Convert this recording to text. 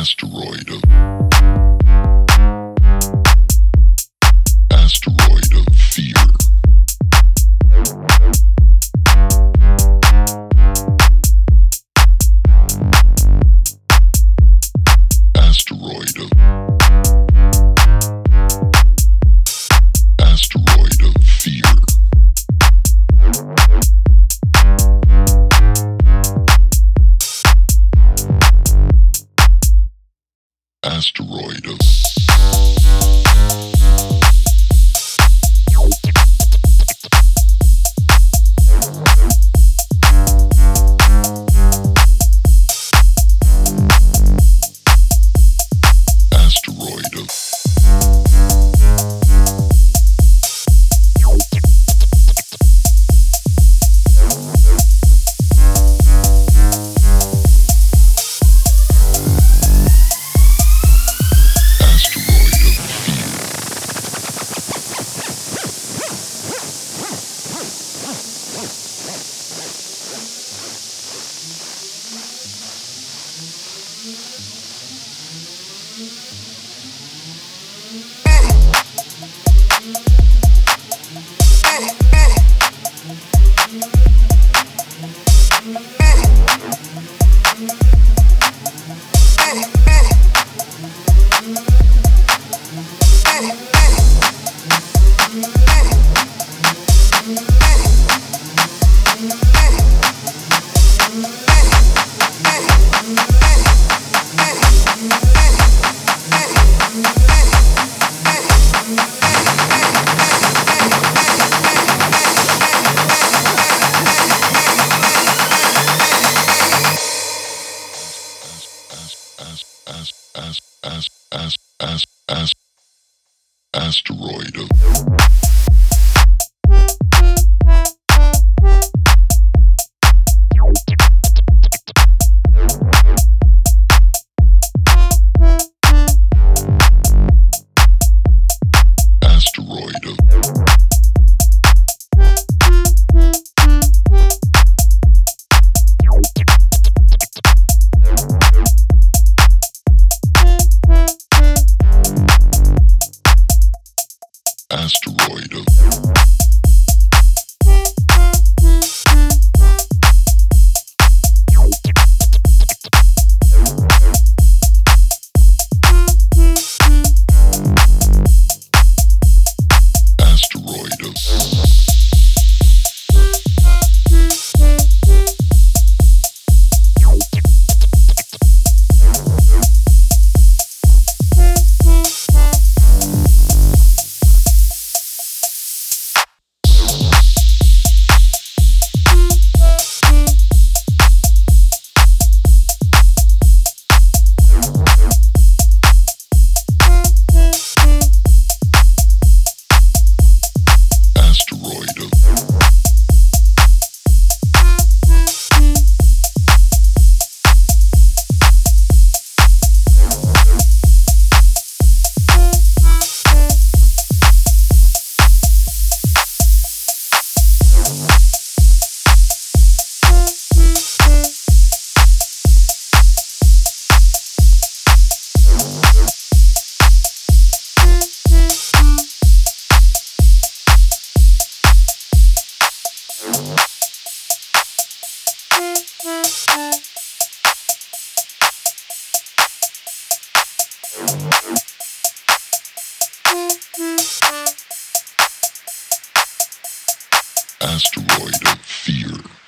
Asteroid. of Asteroid. of As- as- as- as- Asteroid. of Asteroid Asteroid of fear.